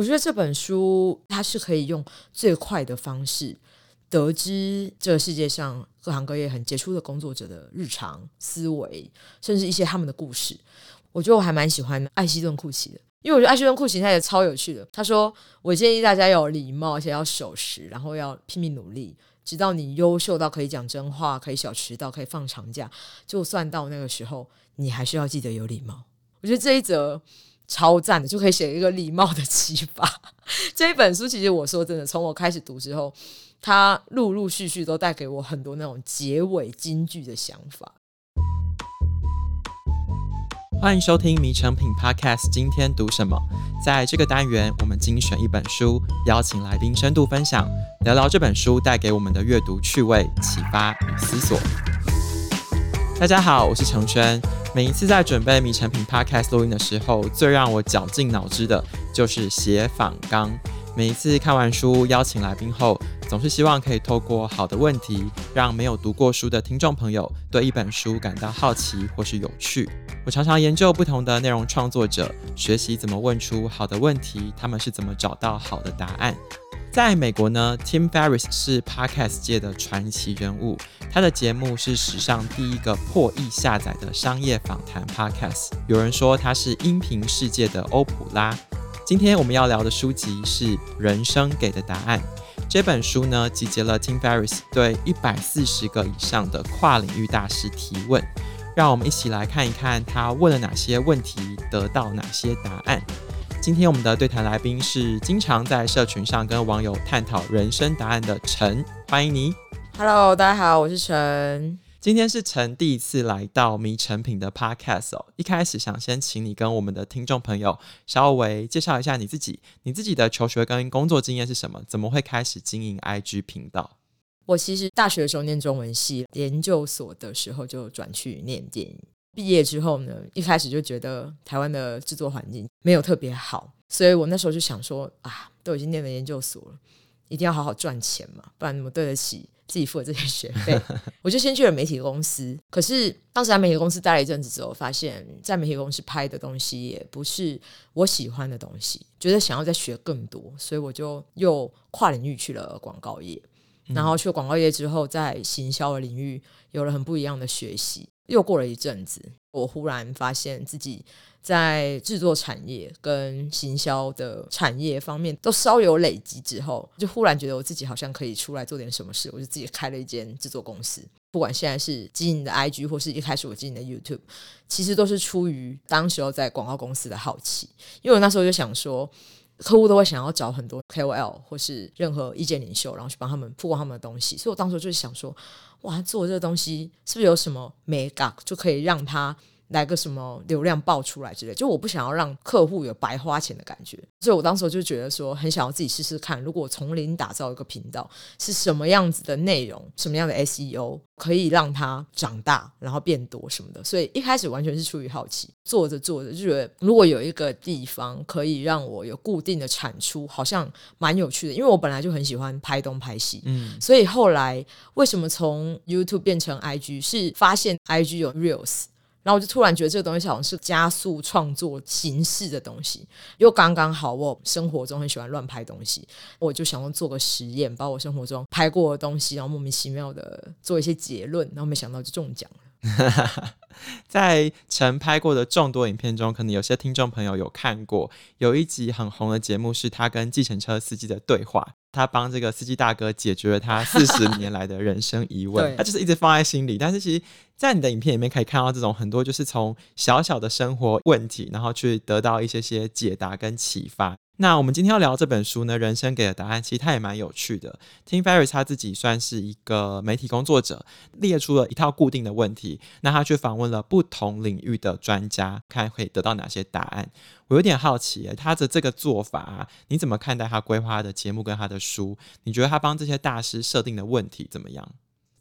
我觉得这本书它是可以用最快的方式得知这个世界上各行各业很杰出的工作者的日常思维，甚至一些他们的故事。我觉得我还蛮喜欢艾希顿库奇的，因为我觉得艾希顿库奇他也超有趣的。他说：“我建议大家要有礼貌，而且要守时，然后要拼命努力，直到你优秀到可以讲真话，可以小迟到，可以放长假。就算到那个时候，你还是要记得有礼貌。”我觉得这一则超赞的，就可以写一个礼貌的启发。这一本书其实我说真的，从我开始读之后，它陆陆续续都带给我很多那种结尾金句的想法。欢迎收听《迷成品 Podcast》，今天读什么？在这个单元，我们精选一本书，邀请来宾深度分享，聊聊这本书带给我们的阅读趣味、启发与思索。大家好，我是承轩。每一次在准备《米成品 Podcast》录音的时候，最让我绞尽脑汁的就是写访纲。每一次看完书，邀请来宾后，总是希望可以透过好的问题，让没有读过书的听众朋友对一本书感到好奇或是有趣。我常常研究不同的内容创作者，学习怎么问出好的问题，他们是怎么找到好的答案。在美国呢，Tim Ferriss 是 Podcast 界的传奇人物，他的节目是史上第一个破亿下载的商业访谈 Podcast。有人说他是音频世界的欧普拉。今天我们要聊的书籍是《人生给的答案》。这本书呢，集结了 Tim Ferriss 对一百四十个以上的跨领域大师提问，让我们一起来看一看他问了哪些问题，得到哪些答案。今天我们的对谈来宾是经常在社群上跟网友探讨人生答案的陈，欢迎你。Hello，大家好，我是陈。今天是陈第一次来到迷成品的 Podcast 哦。一开始想先请你跟我们的听众朋友稍微介绍一下你自己，你自己的求学跟工作经验是什么？怎么会开始经营 IG 频道？我其实大学的时候念中文系，研究所的时候就转去念电影。毕业之后呢，一开始就觉得台湾的制作环境没有特别好，所以我那时候就想说啊，都已经念了研究所了，一定要好好赚钱嘛，不然怎么对得起？自己付的这些学费，我就先去了媒体公司。可是当时在媒体公司待了一阵子之后，发现，在媒体公司拍的东西也不是我喜欢的东西，觉得想要再学更多，所以我就又跨领域去了广告业。然后去广告业之后，在行销的领域有了很不一样的学习。又过了一阵子，我忽然发现自己在制作产业跟行销的产业方面都稍有累积之后，就忽然觉得我自己好像可以出来做点什么事。我就自己开了一间制作公司，不管现在是经营的 IG，或是一开始我经营的 YouTube，其实都是出于当时候在广告公司的好奇。因为我那时候就想说，客户都会想要找很多 KOL 或是任何意见领袖，然后去帮他们曝光他们的东西，所以我当时就是想说。哇，做这个东西是不是有什么美感就可以让他来个什么流量爆出来之类？就我不想要让客户有白花钱的感觉，所以我当时就觉得说，很想要自己试试看，如果从零打造一个频道，是什么样子的内容，什么样的 SEO 可以让它长大，然后变多什么的。所以一开始完全是出于好奇，做着做着就觉得，如果有一个地方可以让我有固定的产出，好像蛮有趣的。因为我本来就很喜欢拍东拍西，嗯，所以后来为什么从 YouTube 变成 IG，是发现 IG 有 Reels。然后我就突然觉得这个东西好像是加速创作形式的东西，又刚刚好我生活中很喜欢乱拍东西，我就想要做个实验，把我生活中拍过的东西，然后莫名其妙的做一些结论，然后没想到就中奖了。在陈拍过的众多影片中，可能有些听众朋友有看过，有一集很红的节目是他跟计程车司机的对话。他帮这个司机大哥解决了他 四十年来的人生疑问，他就是一直放在心里。但是其实，在你的影片里面可以看到这种很多，就是从小小的生活问题，然后去得到一些些解答跟启发。那我们今天要聊这本书呢，人生给的答案，其实它也蛮有趣的。Tim Ferriss 他自己算是一个媒体工作者，列出了一套固定的问题，那他去访问了不同领域的专家，看可以得到哪些答案。我有点好奇，他的这个做法，你怎么看待他规划的节目跟他的书？你觉得他帮这些大师设定的问题怎么样？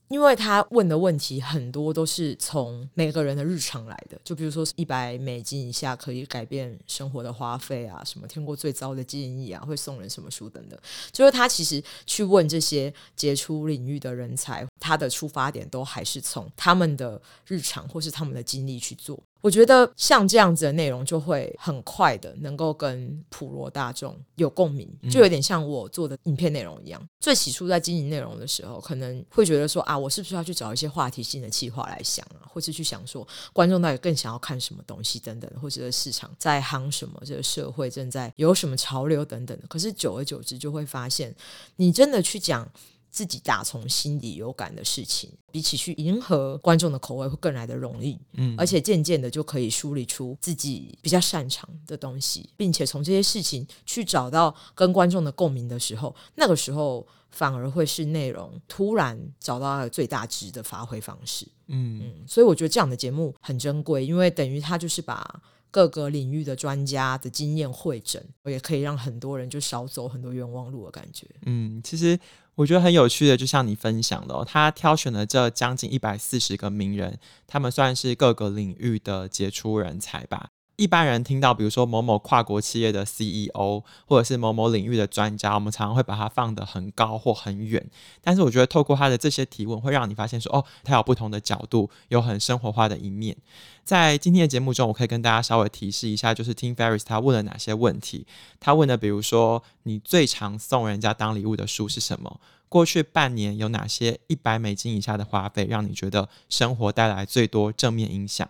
因为他问的问题很多都是从每个人的日常来的，就比如说一百美金以下可以改变生活的花费啊，什么听过最糟的建议啊，会送人什么书等等。就是他其实去问这些杰出领域的人才，他的出发点都还是从他们的日常或是他们的经历去做。我觉得像这样子的内容就会很快的能够跟普罗大众有共鸣，就有点像我做的影片内容一样。最起初在经营内容的时候，可能会觉得说啊，我是不是要去找一些话题性的企划来想啊，或是去想说观众到底更想要看什么东西等等，或者市场在夯什么，这个社会正在有什么潮流等等的。可是久而久之就会发现，你真的去讲。自己打从心底有感的事情，比起去迎合观众的口味，会更来的容易。嗯，而且渐渐的就可以梳理出自己比较擅长的东西，并且从这些事情去找到跟观众的共鸣的时候，那个时候反而会是内容突然找到了最大值的发挥方式。嗯嗯，所以我觉得这样的节目很珍贵，因为等于它就是把。各个领域的专家的经验汇整，也可以让很多人就少走很多冤枉路的感觉。嗯，其实我觉得很有趣的，就像你分享的哦，他挑选了这将近一百四十个名人，他们算是各个领域的杰出人才吧。一般人听到，比如说某某跨国企业的 CEO，或者是某某领域的专家，我们常常会把它放得很高或很远。但是我觉得，透过他的这些提问，会让你发现说，哦，他有不同的角度，有很生活化的一面。在今天的节目中，我可以跟大家稍微提示一下，就是听 Ferris 他问了哪些问题。他问的，比如说，你最常送人家当礼物的书是什么？过去半年有哪些一百美金以下的花费，让你觉得生活带来最多正面影响？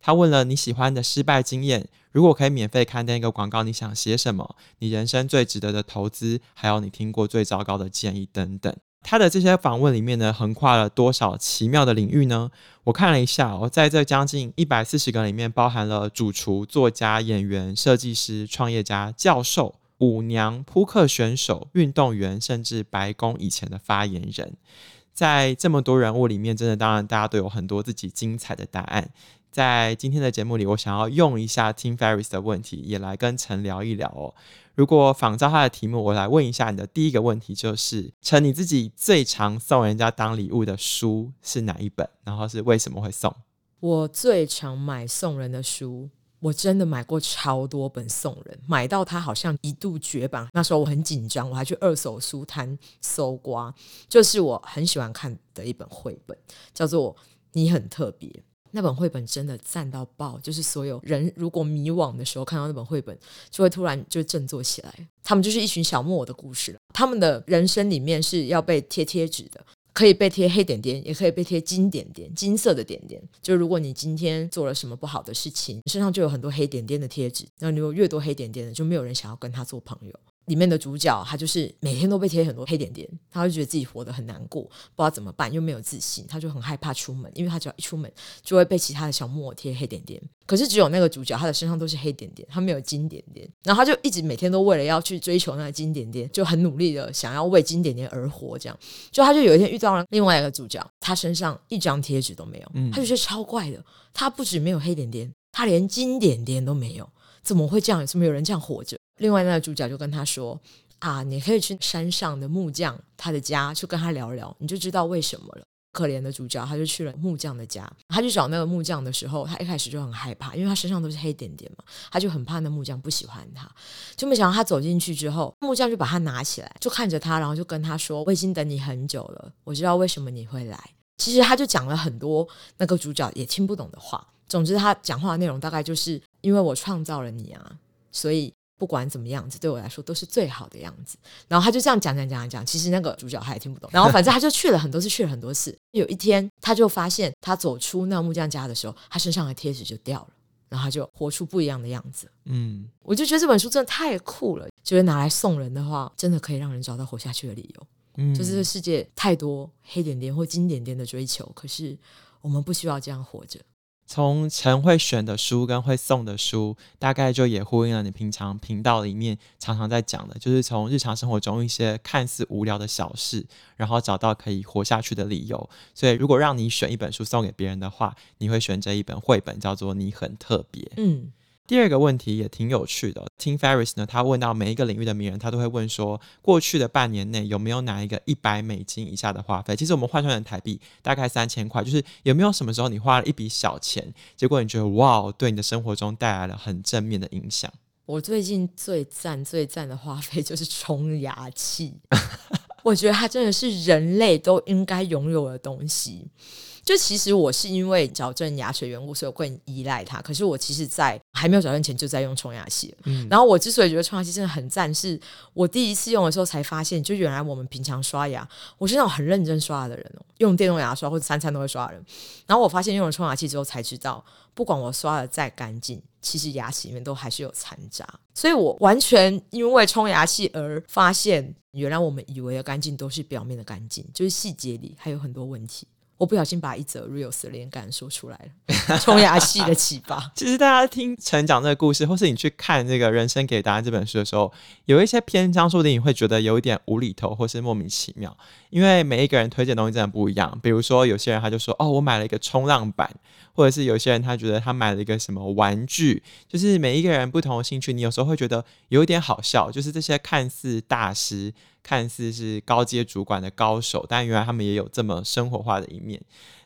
他问了你喜欢的失败经验，如果可以免费刊登一个广告，你想写什么？你人生最值得的投资，还有你听过最糟糕的建议等等。他的这些访问里面呢，横跨了多少奇妙的领域呢？我看了一下，哦，在这将近一百四十个里面，包含了主厨、作家、演员、设计师、创业家、教授、舞娘、扑克选手、运动员，甚至白宫以前的发言人。在这么多人物里面，真的，当然大家都有很多自己精彩的答案。在今天的节目里，我想要用一下 Tim Ferris 的问题，也来跟陈聊一聊哦。如果仿照他的题目，我来问一下你的第一个问题，就是陈，你自己最常送人家当礼物的书是哪一本？然后是为什么会送？我最常买送人的书，我真的买过超多本送人，买到他好像一度绝版。那时候我很紧张，我还去二手书摊搜刮，就是我很喜欢看的一本绘本，叫做《你很特别》。那本绘本真的赞到爆，就是所有人如果迷惘的时候看到那本绘本，就会突然就振作起来。他们就是一群小木偶的故事，他们的人生里面是要被贴贴纸的，可以被贴黑点点，也可以被贴金点点，金色的点点。就如果你今天做了什么不好的事情，身上就有很多黑点点的贴纸，那你有越多黑点点的，就没有人想要跟他做朋友。里面的主角，他就是每天都被贴很多黑点点，他就觉得自己活得很难过，不知道怎么办，又没有自信，他就很害怕出门，因为他只要一出门就会被其他的小木偶贴黑点点。可是只有那个主角，他的身上都是黑点点，他没有金点点，然后他就一直每天都为了要去追求那个金点点，就很努力的想要为金点点而活。这样，就他就有一天遇到了另外一个主角，他身上一张贴纸都没有，他就觉得超怪的，他不止没有黑点点，他连金点点都没有，怎么会这样？怎么有人这样活着？另外那个主角就跟他说：“啊，你可以去山上的木匠他的家去跟他聊聊，你就知道为什么了。”可怜的主角他就去了木匠的家，他去找那个木匠的时候，他一开始就很害怕，因为他身上都是黑点点嘛，他就很怕那木匠不喜欢他。就没想到他走进去之后，木匠就把他拿起来，就看着他，然后就跟他说：“我已经等你很久了，我知道为什么你会来。”其实他就讲了很多那个主角也听不懂的话。总之，他讲话的内容大概就是因为我创造了你啊，所以。不管怎么样子，对我来说都是最好的样子。然后他就这样讲讲讲讲，其实那个主角他也听不懂。然后反正他就去了很多次，去了很多次。有一天，他就发现他走出那个木匠家的时候，他身上的贴纸就掉了，然后他就活出不一样的样子。嗯，我就觉得这本书真的太酷了。觉得拿来送人的话，真的可以让人找到活下去的理由。嗯，就是这世界太多黑点点或金点点的追求，可是我们不需要这样活着。从陈会选的书跟会送的书，大概就也呼应了你平常频道里面常常在讲的，就是从日常生活中一些看似无聊的小事，然后找到可以活下去的理由。所以，如果让你选一本书送给别人的话，你会选择一本绘本，叫做《你很特别》。嗯。第二个问题也挺有趣的，Tim Ferris 呢，他问到每一个领域的名人，他都会问说，过去的半年内有没有哪一个一百美金以下的花费？其实我们换算成台币大概三千块，就是有没有什么时候你花了一笔小钱，结果你觉得哇，对你的生活中带来了很正面的影响？我最近最赞最赞的花费就是冲牙器。我觉得它真的是人类都应该拥有的东西。就其实我是因为矫正牙齿缘故，所以我更依赖它。可是我其实，在还没有矫正前就在用冲牙器。嗯，然后我之所以觉得冲牙器真的很赞，是我第一次用的时候才发现，就原来我们平常刷牙，我是那种很认真刷牙的人哦，用电动牙刷或者三餐都会刷的人。然后我发现用了冲牙器之后才知道，不管我刷的再干净，其实牙齿里面都还是有残渣。所以我完全因为冲牙器而发现，原来我们以为的干净都是表面的干净，就是细节里还有很多问题。我不小心把一则 reels 的连感说出来了，冲牙器的启发。其实大家听陈讲这个故事，或是你去看这个《人生给答案》这本书的时候，有一些篇章，说不定你会觉得有一点无厘头，或是莫名其妙。因为每一个人推荐东西真的不一样。比如说，有些人他就说：“哦，我买了一个冲浪板。”或者是有些人他觉得他买了一个什么玩具。就是每一个人不同的兴趣，你有时候会觉得有一点好笑。就是这些看似大师。看似是高阶主管的高手，但原来他们也有这么生活化的一面。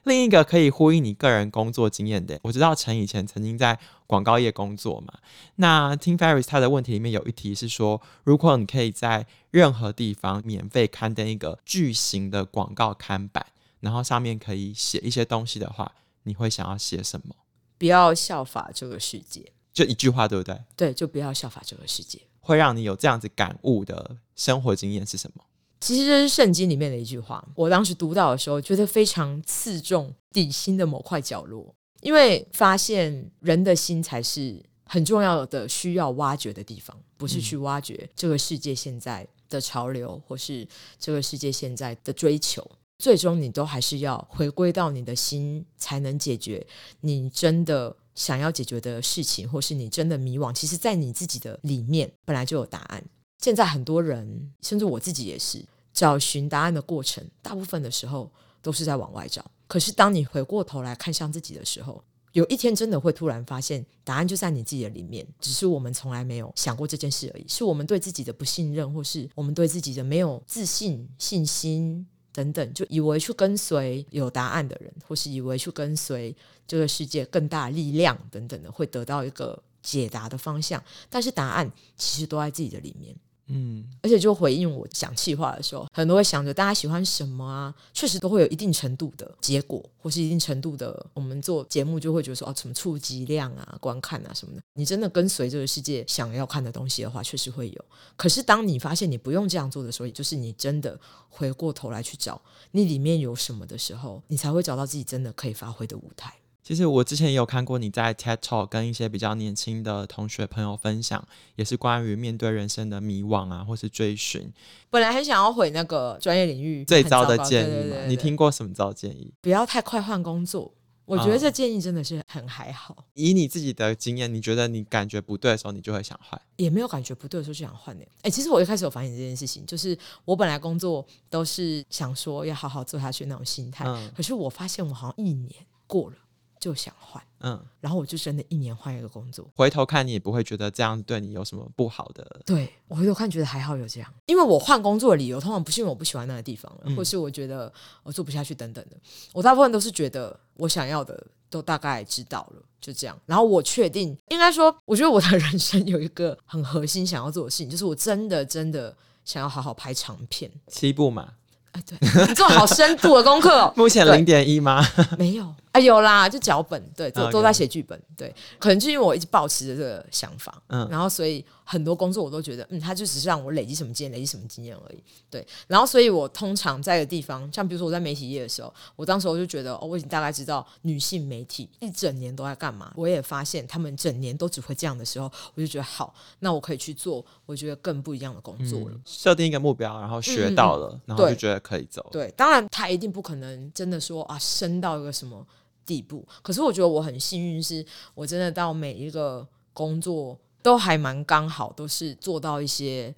另一个可以呼应你个人工作经验的，我知道陈以前曾经在广告业工作嘛。那 Tim Ferriss 他的问题里面有一题是说，如果你可以在任何地方免费刊登一个巨型的广告看板，然后上面可以写一些东西的话，你会想要写什么？不要效法这个世界，就一句话，对不对？对，就不要效法这个世界。会让你有这样子感悟的生活经验是什么？其实这是圣经里面的一句话。我当时读到的时候，觉得非常刺中底心的某块角落，因为发现人的心才是很重要的，需要挖掘的地方，不是去挖掘这个世界现在的潮流，或是这个世界现在的追求。最终，你都还是要回归到你的心，才能解决你真的。想要解决的事情，或是你真的迷惘，其实，在你自己的里面本来就有答案。现在很多人，甚至我自己也是，找寻答案的过程，大部分的时候都是在往外找。可是，当你回过头来看向自己的时候，有一天真的会突然发现，答案就在你自己的里面，只是我们从来没有想过这件事而已。是我们对自己的不信任，或是我们对自己的没有自信、信心。等等，就以为去跟随有答案的人，或是以为去跟随这个世界更大力量等等的，会得到一个解答的方向。但是答案其实都在自己的里面。嗯，而且就回应我讲气话的时候，很多会想着大家喜欢什么啊，确实都会有一定程度的结果，或是一定程度的，我们做节目就会觉得说哦，什么触及量啊、观看啊什么的。你真的跟随这个世界想要看的东西的话，确实会有。可是当你发现你不用这样做的时候，也就是你真的回过头来去找你里面有什么的时候，你才会找到自己真的可以发挥的舞台。其实我之前也有看过你在 TED Talk 跟一些比较年轻的同学朋友分享，也是关于面对人生的迷惘啊，或是追寻。本来很想要回那个专业领域最糟的建议嘛，对对对对，你听过什么糟建议？不要太快换工作。我觉得这建议真的是很还好。嗯。以你自己的经验，你觉得你感觉不对的时候，你就会想换？也没有感觉不对的时候就想换呢。哎，其实我一开始有反省这件事情，就是我本来工作都是想说要好好做下去那种心态，嗯，可是我发现我好像一年过了。就想换，嗯，然后我就真的一年换一个工作。回头看你也不会觉得这样对你有什么不好的。对，我回头看觉得还好有这样，因为我换工作的理由通常不是因为我不喜欢那个地方了，嗯，或是我觉得我做不下去等等的。我大部分都是觉得我想要的都大概知道了，就这样。然后我确定，应该说，我觉得我的人生有一个很核心想要做的事情，就是我真的真的想要好好拍长片，七部嘛。哎，对，你做好深度的功课哦。目前零点一吗？没有。啊，有啦，就脚本，对，都都在写剧本，对，可能就因为我一直保持着这个想法，嗯，然后所以很多工作我都觉得，嗯，他就只是让我累积什么经验，累积什么经验而已，对，然后所以我通常在的地方，像比如说我在媒体业的时候，我当时我就觉得，哦，我已经大概知道女性媒体一整年都在干嘛，我也发现他们整年都只会这样的时候，我就觉得好，那我可以去做，我觉得更不一样的工作了，嗯，设定一个目标，然后学到了，嗯，然后就觉得可以走，对，对，当然他一定不可能真的说啊，升到一个什么。地步，可是我觉得我很幸运，是我真的到每一个工作都还蛮刚好，都是做到一些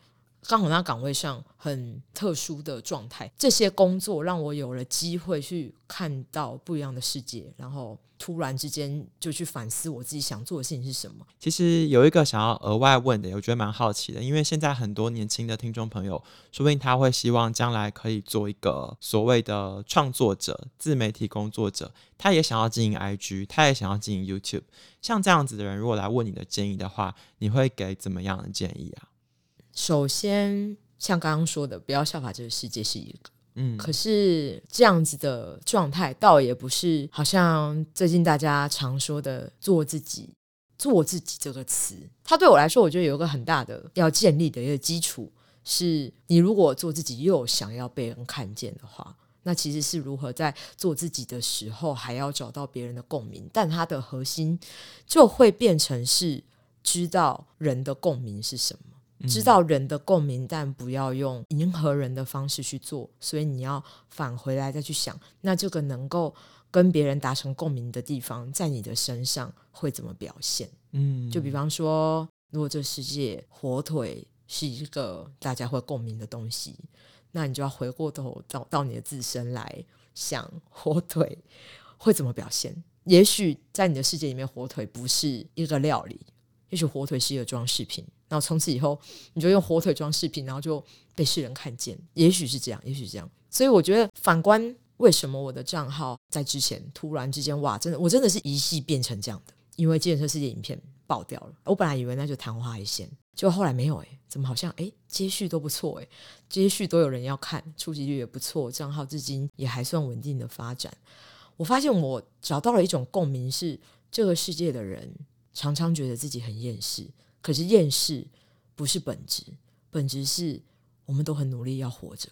刚好那岗位上很特殊的状态。这些工作让我有了机会去看到不一样的世界，然后。突然之间就去反思我自己想做的事情是什么。其实有一个想要额外问的，我觉得蛮好奇的，因为现在很多年轻的听众朋友，说不定他会希望将来可以做一个所谓的创作者、自媒体工作者，他也想要经营 IG，他也想要经营 YouTube。像这样子的人，如果来问你的建议的话，你会给怎么样的建议啊？首先，像刚刚说的，不要效法这个世界是一个。嗯，可是这样子的状态，倒也不是好像最近大家常说的“做自己”。做自己这个词，它对我来说，我觉得有一个很大的要建立的一个基础，是你如果做自己又想要被人看见的话，那其实是如何在做自己的时候还要找到别人的共鸣，但它的核心就会变成是知道人的共鸣是什么。知道人的共鸣，但不要用迎合人的方式去做。所以你要返回来再去想，那这个能够跟别人达成共鸣的地方，在你的身上会怎么表现？嗯，就比方说，如果这世界火腿是一个大家会共鸣的东西，那你就要回过头到到你的自身来想，火腿会怎么表现？也许在你的世界里面，火腿不是一个料理，也许火腿是一个装饰品。然后从此以后，你就用火腿装饰品，然后就被世人看见。也许是这样，也许是这样。所以我觉得，反观为什么我的账号在之前突然之间，哇，真的，我真的是一夕变成这样的，因为计程车世界影片爆掉了。我本来以为那就昙花一现，结果后来没有诶，怎么好像诶，接续都不错诶，接续都有人要看，触及率也不错，账号至今也还算稳定的发展。我发现我找到了一种共鸣，是这个世界的人常常觉得自己很厌世。可是厌世不是本质，本质是我们都很努力要活着，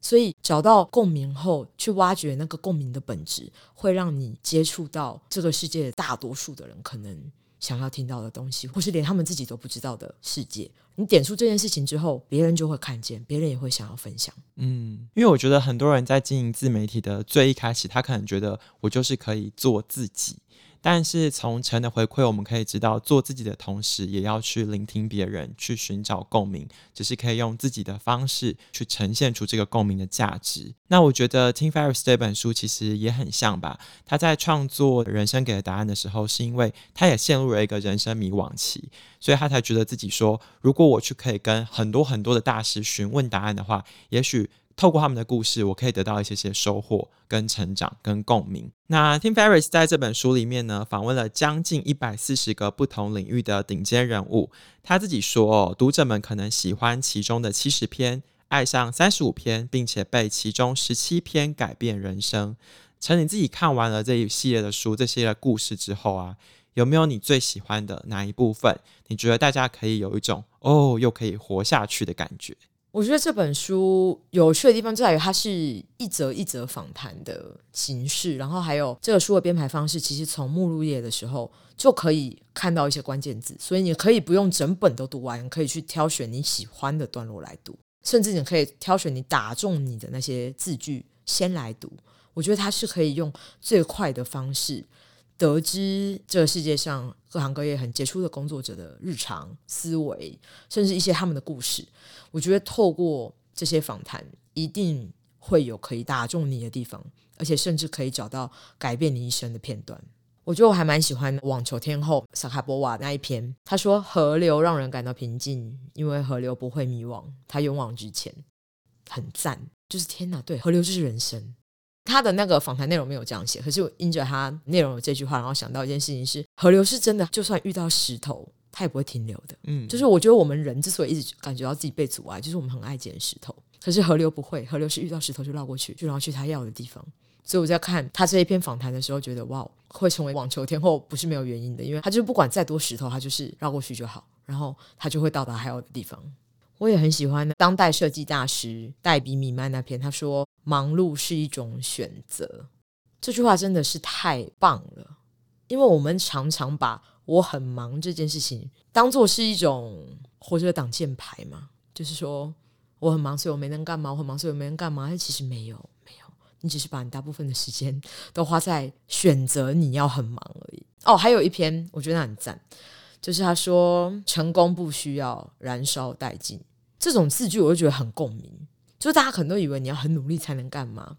所以找到共鸣后，去挖掘那个共鸣的本质，会让你接触到这个世界大多数的人可能想要听到的东西，或是连他们自己都不知道的世界。你点出这件事情之后，别人就会看见，别人也会想要分享。嗯，因为我觉得很多人在经营自媒体的最一开始，他可能觉得我就是可以做自己。但是从陈的回馈，我们可以知道，做自己的同时，也要去聆听别人，去寻找共鸣，只是可以用自己的方式去呈现出这个共鸣的价值。那我觉得 Tim Ferriss 这本书其实也很像吧。他在创作《人生给的答案》的时候，是因为他也陷入了一个人生迷惘期，所以他才觉得自己说，如果我去可以跟很多很多的大师询问答案的话，也许。透过他们的故事，我可以得到一些些收获、跟成长、跟共鸣。那 Tim Ferriss 在这本书里面呢，访问了将近一百四十个不同领域的顶尖人物。他自己说，哦，读者们可能喜欢其中的七十篇，爱上三十五篇，并且被其中十七篇改变人生。陈，你自己看完了这一系列的书、这些的故事之后啊，有没有你最喜欢的哪一部分？你觉得大家可以有一种哦，又可以活下去的感觉？我觉得这本书有趣的地方就在于，它是一则一则访谈的形式，然后还有这个书的编排方式，其实从目录页的时候就可以看到一些关键字，所以你可以不用整本都读完，可以去挑选你喜欢的段落来读，甚至你可以挑选你打中你的那些字句先来读。我觉得它是可以用最快的方式。得知这个世界上各行各业很杰出的工作者的日常思维，甚至一些他们的故事，我觉得透过这些访谈，一定会有可以打中你的地方，而且甚至可以找到改变你一生的片段。我觉得我还蛮喜欢网球天后萨卡波娃那一篇，他说：“河流让人感到平静，因为河流不会迷惘，它勇往直前。”很赞，就是天哪，对，河流就是人生。他的那个访谈内容没有这样写，可是我因着他内容有这句话，然后想到一件事情是：河流是真的，就算遇到石头，它也不会停留的。嗯，就是我觉得我们人之所以一直感觉到自己被阻碍，就是我们很爱捡石头。可是河流不会，河流是遇到石头就绕过去，就然后去他要的地方。所以我在看他这一篇访谈的时候，觉得哇，会成为网球天后不是没有原因的，因为他就是不管再多石头，他就是绕过去就好，然后他就会到达他要的地方。我也很喜欢当代设计大师黛比米曼那篇，他说：“忙碌是一种选择。”这句话真的是太棒了，因为我们常常把我很忙这件事情当做是一种活着的挡箭牌嘛，就是说我很忙，所以我没能干嘛；我很忙，所以我没能干嘛。但其实没有，没有，你只是把你大部分的时间都花在选择你要很忙而已。哦，还有一篇我觉得很赞，就是他说：“成功不需要燃烧殆尽。”这种字句我就觉得很共鸣，就是大家可能都以为你要很努力才能干嘛，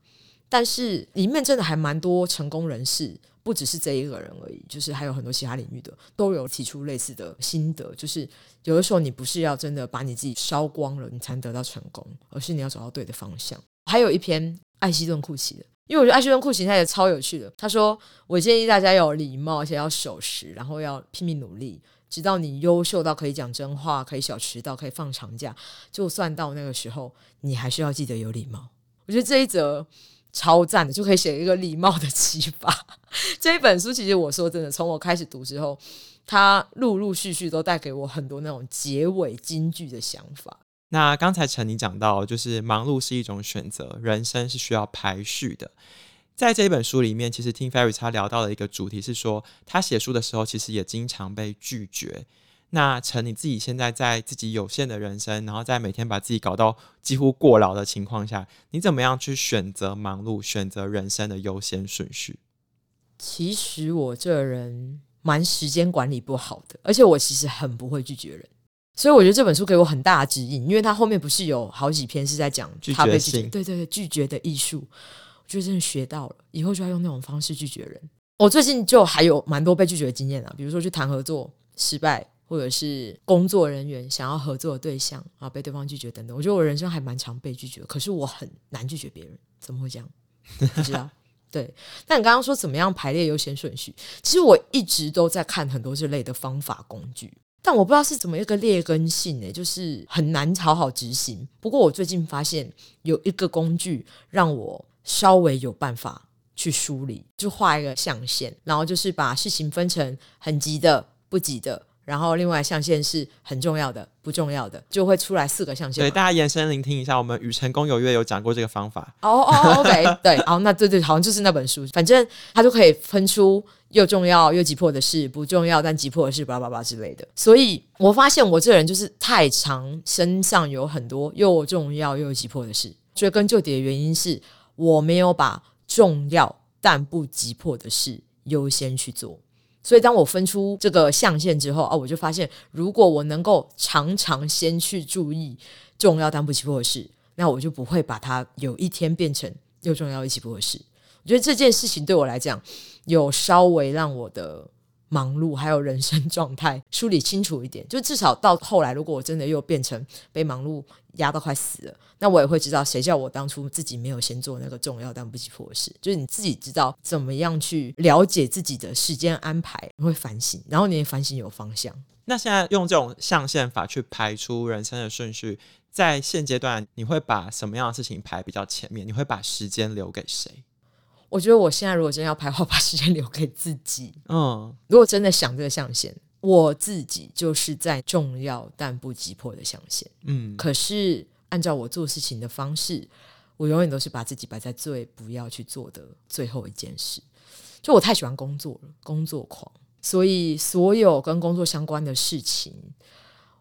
但是里面真的还蛮多成功人士，不只是这一个人而已，就是还有很多其他领域的都有提出类似的心得，就是有的时候你不是要真的把你自己烧光了，你才能得到成功，而是你要找到对的方向。还有一篇艾希顿库奇的，因为我觉得艾希顿库奇他也超有趣的，他说：“我建议大家要有礼貌，而且要守时，然后要拼命努力。”直到你优秀到可以讲真话，可以小迟到，可以放长假，就算到那个时候，你还是要记得有礼貌。我觉得这一则超赞的，就可以写一个礼貌的启发。这一本书其实我说真的，从我开始读之后，它陆陆续续都带给我很多那种结尾金句的想法。那刚才陈你讲到，就是忙碌是一种选择，人生是需要排序的。在这一本书里面，其实 Tim Ferriss 他聊到了一个主题，是说他写书的时候，其实也经常被拒绝。那陈，你自己现在在自己有限的人生，然后在每天把自己搞到几乎过劳的情况下，你怎么样去选择忙碌，选择人生的优先顺序？其实我这人蛮时间管理不好的，而且我其实很不会拒绝人，所以我觉得这本书给我很大的指引，因为他后面不是有好几篇是在讲拒绝，拒绝对对对，拒绝的艺术。就真的学到了，以后就要用那种方式拒绝人。我最近就还有蛮多被拒绝的经验啊，比如说去谈合作失败，或者是工作人员想要合作的对象啊被对方拒绝等等。我觉得我人生还蛮常被拒绝，可是我很难拒绝别人，怎么会这样？不知道。对，但你刚刚说怎么样排列优先顺序？其实我一直都在看很多这类的方法工具，但我不知道是怎么一个劣根性呢、就是很难好好执行。不过我最近发现有一个工具让我。稍微有办法去梳理，就画一个象限，然后就是把事情分成很急的、不急的，然后另外象限是很重要的、不重要的，就会出来四个象限。对，大家延伸聆听一下，我们与成功有约有讲过这个方法。哦哦，OK，对，好，那对对，好像就是那本书，反正它就可以分出又重要又急迫的事，不重要但急迫的事，巴拉巴拉之类的。所以我发现我这人就是太常身上有很多又重要又急迫的事，追根究底的原因是。我没有把重要但不急迫的事优先去做，所以当我分出这个象限之后，哦，我就发现，如果我能够常常先去注意重要但不急迫的事，那我就不会把它有一天变成又重要又急迫的事。我觉得这件事情对我来讲，有稍微让我的忙碌还有人生 状态梳理清楚一点，就至少到后来，如果我真的又变成被忙碌压到快死了，那我也会知道谁叫我当初自己没有先做那个重要但不急迫的事。就是你自己知道怎么样去了解自己的时间安排，你会反省，然后你也反省有方向。那现在用这种象限法去排出人生的顺序，在现阶段你会把什么样的事情排比较前面？你会把时间留给谁？我觉得我现在如果真的要排，我把时间留给自己。嗯，如果真的想这个象限，我自己就是在重要但不急迫的象限。嗯，可是按照我做事情的方式，我永远都是把自己摆在最不要去做的最后一件事。就我太喜欢工作了，工作狂，所以所有跟工作相关的事情，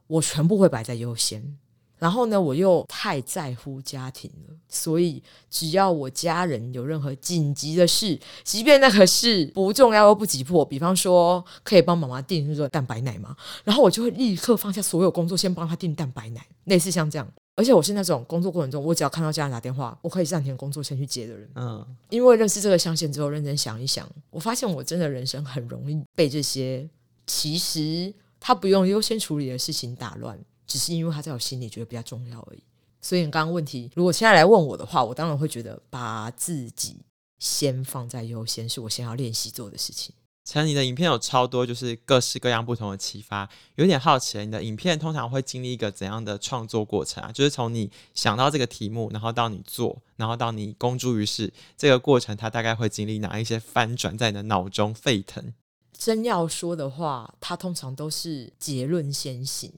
我全部会摆在优先。然后呢，我又太在乎家庭了，所以只要我家人有任何紧急的事，即便那个事不重要又不急迫，比方说可以帮妈妈订那个蛋白奶嘛，然后我就会立刻放下所有工作，先帮她订蛋白奶，类似像这样。而且我是那种工作过程中，我只要看到家人打电话，我可以暂停工作先去接的人。嗯，因为认识这个象限之后，认真想一想，我发现我真的人生很容易被这些其实他不用优先处理的事情打乱。只是因为他在我心里觉得比较重要而已，所以你刚刚问题，如果现在来问我的话，我当然会觉得把自己先放在优先，是我先要练习做的事情。陈，你的影片有超多，就是各式各样不同的启发，有点好奇，你的影片通常会经历一个怎样的创作过程啊？就是从你想到这个题目，然后到你做，然后到你公诸于世，这个过程它大概会经历哪一些翻转，在你的脑中沸腾？真要说的话，它通常都是结论先行。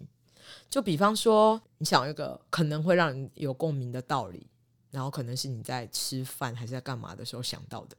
就比方说，你想一个可能会让你有共鸣的道理，然后可能是你在吃饭还是在干嘛的时候想到的，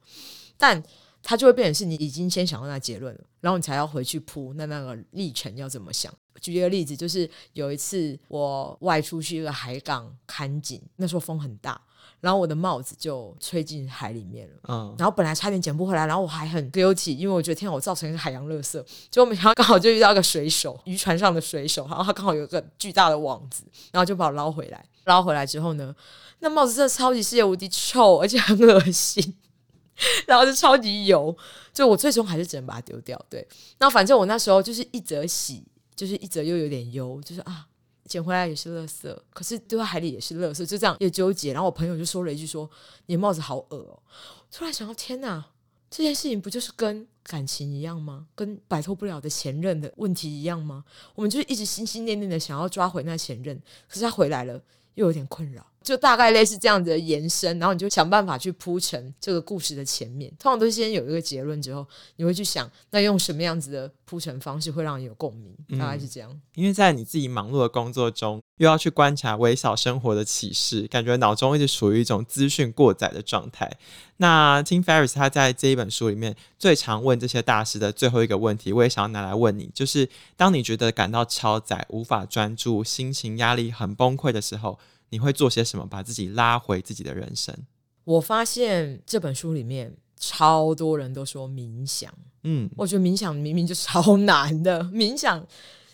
但它就会变成是你已经先想到那结论了，然后你才要回去铺那那个历程要怎么想。举一个例子，就是有一次我外出去一个海港看景，那时候风很大。然后我的帽子就吹进海里面了，嗯，然后本来差点捡不回来，然后我还很 guilty，因为我觉得天啊，我造成一个海洋垃圾。结果没想到刚好就遇到一个水手，渔船上的水手，然后他刚好有一个巨大的网子，然后就把我捞回来。捞回来之后呢，那帽子真的超级世界无敌臭，而且很恶心，然后就超级油，就我最终还是只能把它丢掉。对，那反正我那时候就是一则喜，就是一则又有点忧，就是啊。捡回来也是垃圾，可是丢在海里也是垃圾，就这样也纠结。然后我朋友就说了一句说：“你的帽子好恶哦。”突然想到，天哪，这件事情不就是跟感情一样吗？跟摆脱不了的前任的问题一样吗？我们就一直心心念念的想要抓回那前任，可是他回来了，又有点困扰。就大概类似这样子的延伸，然后你就想办法去铺陈这个故事的前面。通常都是先有一个结论之后，你会去想，那用什么样子的铺陈方式会让你有共鸣？大概是这样。嗯，因为在你自己忙碌的工作中，又要去观察微小生活的启示，感觉脑中一直处于一种资讯过载的状态。那 Tim Ferriss 他在这一本书里面最常问这些大师的最后一个问题，我也想要拿来问你，就是当你觉得感到超载、无法专注、心情压力很崩溃的时候。你会做些什么，把自己拉回自己的人生？我发现这本书里面超多人都说冥想，嗯，我觉得冥想明明就超难的，冥想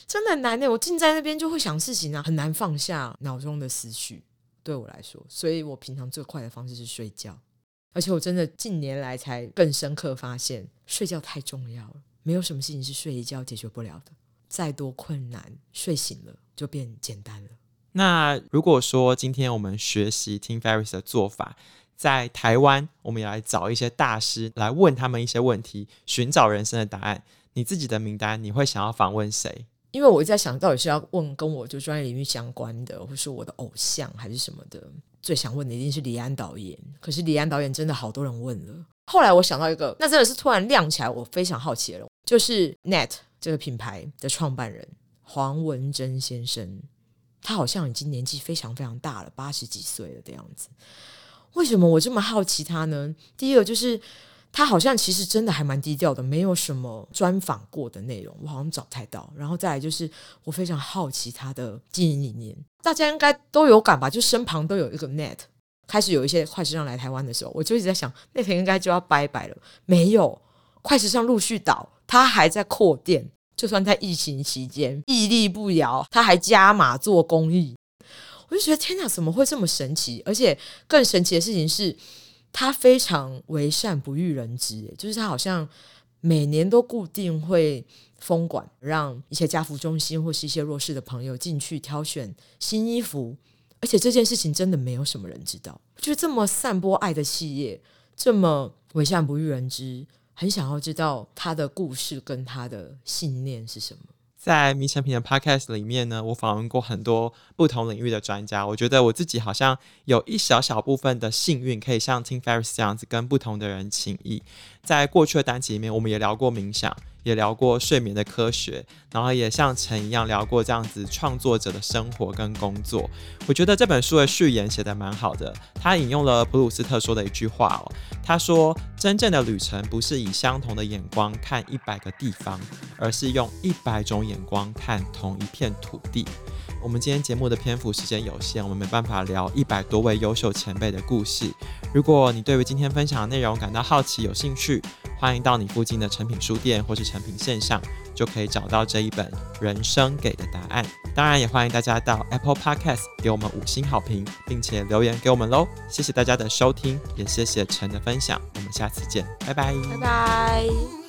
真的很难的。我静在那边就会想事情啊，很难放下脑中的思绪。对我来说，所以我平常最快的方式是睡觉，而且我真的近年来才更深刻发现，睡觉太重要了。没有什么事情是睡一觉解决不了的，再多困难，睡醒了就变简单了。那如果说今天我们学习 Tim Ferris 的做法，在台湾，我们也来找一些大师来问他们一些问题，寻找人生的答案。你自己的名单，你会想要访问谁？因为我一直在想到底是要问跟我就专业领域相关的，或是我的偶像，还是什么的。最想问的一定是李安导演。可是李安导演真的好多人问了。后来我想到一个，那真的是突然亮起来，我非常好奇了，就是 Net 这个品牌的创办人黄文珍先生。他好像已经年纪非常非常大了，八十几岁了的样子。为什么我这么好奇他呢？第一个就是他好像其实真的还蛮低调的，没有什么专访过的内容，我好像找不太到。然后再来就是我非常好奇他的经营理念，大家应该都有感吧？就身旁都有一个 Net，开始有一些快时尚来台湾的时候，我就一直在想那天应该就要拜拜了。没有，快时尚陆续倒，他还在扩店。就算在疫情期间屹立不摇，他还加码做公益，我就觉得天哪，怎么会这么神奇？而且更神奇的事情是，他非常为善不欲人知，就是他好像每年都固定会封馆，让一些家扶中心或是一些弱势的朋友进去挑选新衣服，而且这件事情真的没有什么人知道，就这么散播爱的企业，这么为善不欲人知。很想要知道他的故事跟他的信念是什么。在迷成品的 Podcast 里面呢，我访问过很多不同领域的专家。我觉得我自己好像有一小小部分的幸运，可以像 Tim Ferriss 这样子跟不同的人情谊。在过去的单集里面，我们也聊过冥想。也聊过睡眠的科学，然后也像陈一样聊过这样子创作者的生活跟工作。我觉得这本书的序言写得蛮好的，他引用了普鲁斯特说的一句话哦，他说：“真正的旅程不是以相同的眼光看一百个地方，而是用一百种眼光看同一片土地。”我们今天节目的篇幅时间有限，我们没办法聊一百多位优秀前辈的故事。如果你对于今天分享的内容感到好奇、有兴趣，欢迎到你附近的诚品书店或是诚品线上，就可以找到这一本《人生给的答案》。当然，也欢迎大家到 Apple Podcast 给我们五星好评，并且留言给我们喽。谢谢大家的收听，也谢谢陈的分享。我们下次见，拜拜，拜拜。